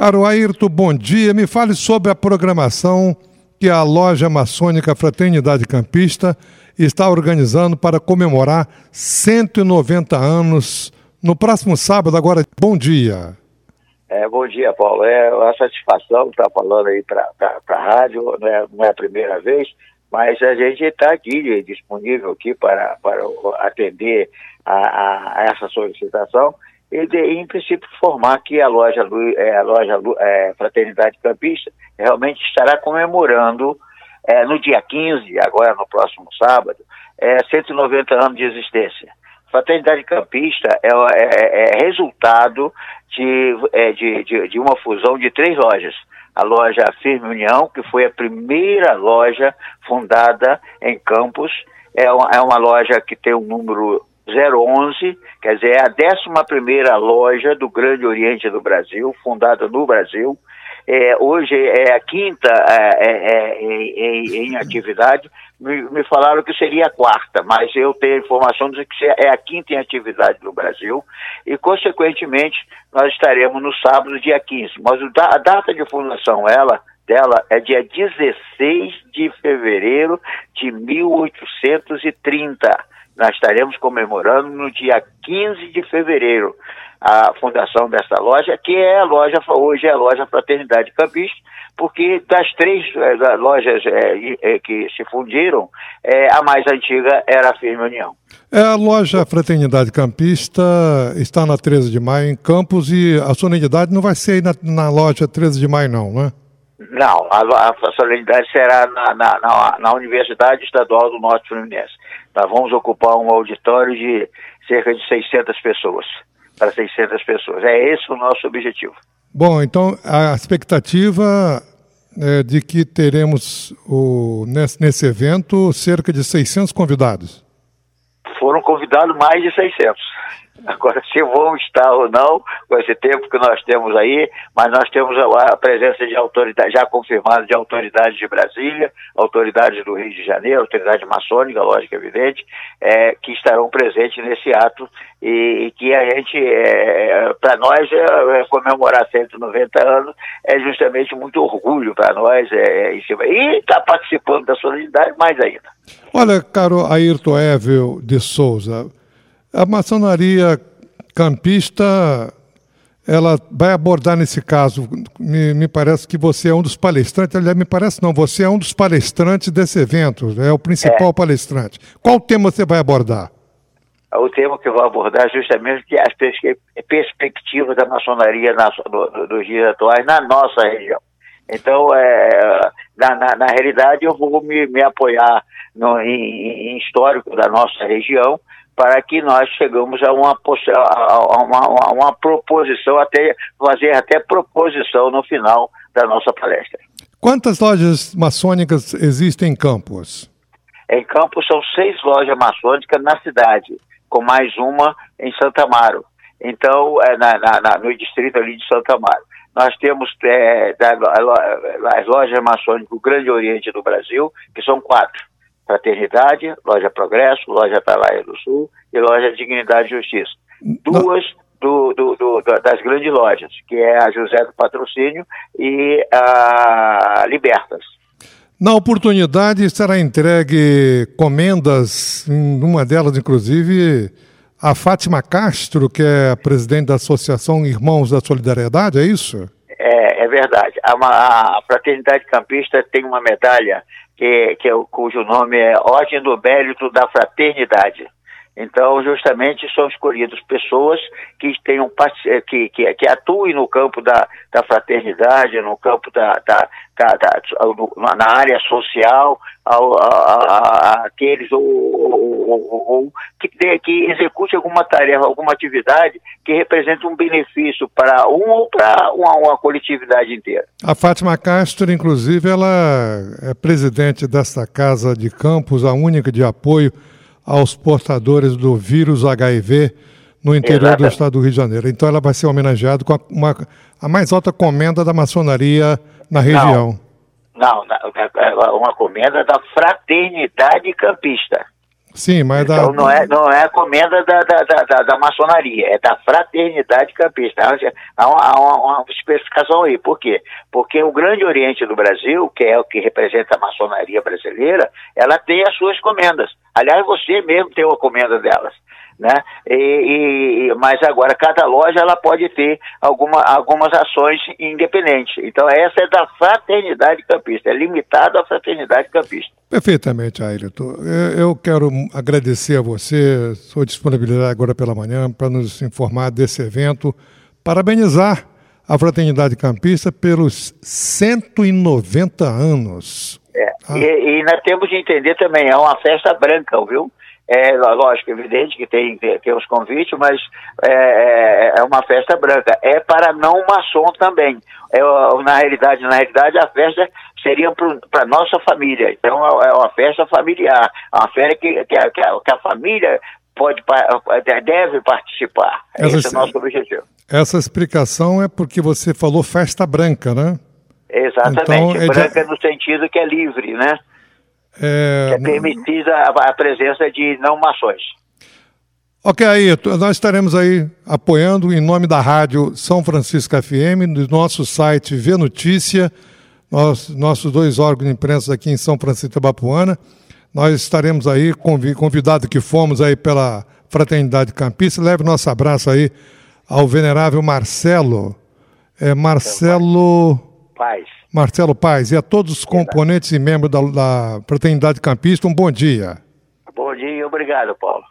Caro Ayrton, bom dia. Me fale sobre a programação que a loja maçônica Fraternidade Campista está organizando para comemorar 190 anos no próximo sábado. Agora, bom dia. É, bom dia, Paulo. É uma satisfação estar falando aí para a rádio, não é, não é a primeira vez, mas a gente está aqui disponível aqui para, para atender a, a essa solicitação ele, em princípio, formar que a loja, é, a loja é, Fraternidade Campista realmente estará comemorando é, no dia 15, agora no próximo sábado, é, 190 anos de existência. Fraternidade Campista é, é, é resultado de, é, de, de, de, uma fusão de três lojas. A loja Firme União, que foi a primeira loja fundada em Campos, é uma, é uma loja que tem um número 011, quer dizer, é a 11 loja do Grande Oriente do Brasil, fundada no Brasil. É, hoje é a quinta é, é, é em, em, atividade. Me, me, falaram que seria a quarta, mas eu tenho a informação de que é a quinta em atividade no Brasil. E, consequentemente, nós estaremos no sábado, dia 15. Mas a data de fundação ela, dela é dia 16 de fevereiro de 1830 nós estaremos comemorando no dia 15 de fevereiro a fundação dessa loja, que é a loja, hoje é a loja Fraternidade Campista, porque das três é, lojas é, é, que se fundiram, a mais antiga era a Firme União. É, a loja Fraternidade Campista está na 13 de maio em Campos e a solenidade não vai ser aí na, na loja 13 de maio não, né? Não, a, a solenidade será na, na, na, na Universidade Estadual do Norte Fluminense. Nós vamos ocupar um auditório de cerca de 600 pessoas, para 600 pessoas. É esse o nosso objetivo. Bom, então a expectativa é de que teremos o, nesse, nesse evento cerca de 600 convidados. Foram convidados mais de 600. Agora, se vão estar ou não, com esse tempo que nós temos aí, mas nós temos a, presença de autoridade, já confirmada de autoridades de Brasília, autoridades do Rio de Janeiro, autoridade maçônica, lógico, evidente, é, que estarão presentes nesse ato e, e que a gente, é, para nós, é, é comemorar 190 anos é justamente muito orgulho para nós é, é. E está participando da solenidade mais ainda. Olha, caro Ayrton Evel de Souza, a maçonaria campista, ela vai abordar nesse caso, me, me, parece que você é um dos palestrantes, aliás, me parece não, você é um dos palestrantes desse evento, é o principal é. palestrante. Qual tema você vai abordar? O tema que eu vou abordar é justamente que as perspectivas da maçonaria na, do, dos dias atuais na nossa região. Então, é, na, na, na realidade, eu vou me, me apoiar no, em, em histórico da nossa região, para que nós chegamos a uma, a uma, a uma proposição, até fazer até proposição no final da nossa palestra. Quantas lojas maçônicas existem em Campos? Em Campos são seis lojas maçônicas na cidade, com mais uma em Santa Amaro. Então, é na, na, no distrito ali de Santa Amaro. Nós temos é, as lojas maçônicas do Grande Oriente do Brasil, que são quatro. Fraternidade, Loja Progresso, Loja Atalaia do Sul e Loja Dignidade e Justiça. Duas do, do, do, das grandes lojas, que é a José do Patrocínio e a Libertas. Na oportunidade será entregue comendas, em uma delas, inclusive, a Fátima Castro, que é presidente da Associação Irmãos da Solidariedade, é isso? É, é verdade. A, a Fraternidade Campista tem uma medalha que, que é, cujo nome é Ordem do Mérito da Fraternidade. Então, justamente, são escolhidas pessoas que tenham eh, que, que, que atuem no campo da, da fraternidade, no campo da, da, da, da na área social, ao, a, a, aqueles ou, ou, ou, que, que execute alguma tarefa, alguma atividade que represente um benefício para um ou para uma, uma coletividade inteira. A Fátima Castro, inclusive, ela é presidente desta casa de campos, a única de apoio aos portadores do vírus HIV no interior Exatamente. do estado do Rio de Janeiro. Então ela vai ser homenageada com a, uma, a mais alta comenda da maçonaria na região. Não, não, é uma comenda da fraternidade campista. Sim, mas então, da... não, é, não é a comenda da, da, da, da, maçonaria, é da fraternidade campista. Há uma, há uma, uma, especificação aí. Por quê? Porque o Grande Oriente do Brasil, que é o que representa a maçonaria brasileira, ela tem as suas comendas. Aliás, você mesmo tem uma comenda delas né? E, e, mas agora cada loja ela pode ter alguma, algumas ações independentes. Então essa é da fraternidade campista, é limitada à fraternidade campista. Perfeitamente, Ailton. Eu quero agradecer a você, sua disponibilidade agora pela manhã para nos informar desse evento, parabenizar a Fraternidade Campista pelos 190 anos. É, ah. e, e nós temos de entender também, é uma festa branca, viu? É lógico, evidente que tem, tem os convites, mas é, é, é uma festa branca. É para não maçom também. É, na realidade, na realidade, a festa seria para nossa família. Então é uma festa familiar, é uma festa que, que, a, que a família pode deve participar. Essa, Esse é o nosso objetivo. Essa explicação é porque você falou festa branca, né? Exatamente, então, é branca de... no sentido que é livre, né? É, é permitida a, presença de não mações. Ok, aí, nós estaremos aí apoiando em nome da Rádio São Francisco FM, do nosso site Vê Notícia, nós, nossos dois órgãos de imprensa aqui em São Francisco de Bapuana. Nós estaremos aí, convidados que fomos aí pela Fraternidade Campista. Leve nosso abraço aí ao venerável Marcelo. É, Marcelo. Paz. Marcelo Paz, e a todos os componentes e membros da, da Fraternidade Campista, um bom dia. Bom dia e obrigado, Paulo.